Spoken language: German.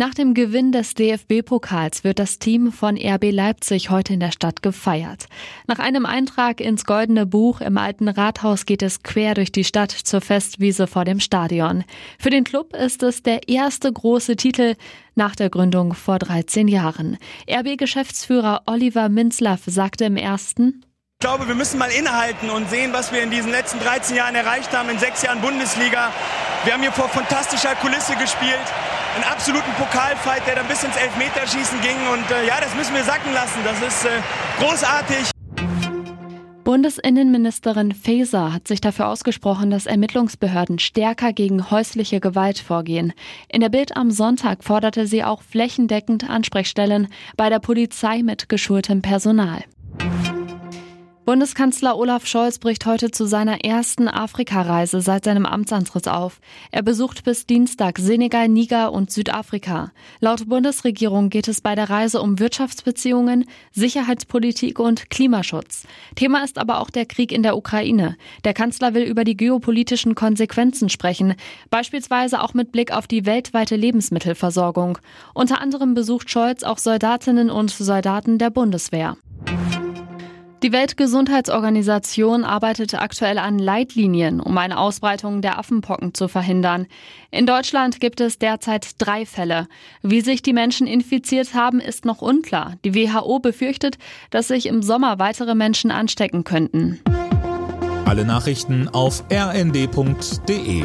Nach dem Gewinn des DFB-Pokals wird das Team von RB Leipzig heute in der Stadt gefeiert. Nach einem Eintrag ins Goldene Buch im alten Rathaus geht es quer durch die Stadt zur Festwiese vor dem Stadion. Für den Club ist es der erste große Titel nach der Gründung vor 13 Jahren. RB-Geschäftsführer Oliver Minzlaff sagte im ersten, ich glaube, wir müssen mal innehalten und sehen, was wir in diesen letzten 13 Jahren erreicht haben, in sechs Jahren Bundesliga. Wir haben hier vor fantastischer Kulisse gespielt, einen absoluten Pokalfight, der dann bis ins Elfmeterschießen ging. Und äh, ja, das müssen wir sacken lassen. Das ist äh, großartig. Bundesinnenministerin Faeser hat sich dafür ausgesprochen, dass Ermittlungsbehörden stärker gegen häusliche Gewalt vorgehen. In der Bild am Sonntag forderte sie auch flächendeckend Ansprechstellen bei der Polizei mit geschultem Personal. Bundeskanzler Olaf Scholz bricht heute zu seiner ersten Afrikareise seit seinem Amtsantritt auf. Er besucht bis Dienstag Senegal, Niger und Südafrika. Laut Bundesregierung geht es bei der Reise um Wirtschaftsbeziehungen, Sicherheitspolitik und Klimaschutz. Thema ist aber auch der Krieg in der Ukraine. Der Kanzler will über die geopolitischen Konsequenzen sprechen, beispielsweise auch mit Blick auf die weltweite Lebensmittelversorgung. Unter anderem besucht Scholz auch Soldatinnen und Soldaten der Bundeswehr. Die Weltgesundheitsorganisation arbeitet aktuell an Leitlinien, um eine Ausbreitung der Affenpocken zu verhindern. In Deutschland gibt es derzeit drei Fälle. Wie sich die Menschen infiziert haben, ist noch unklar. Die WHO befürchtet, dass sich im Sommer weitere Menschen anstecken könnten. Alle Nachrichten auf rnd.de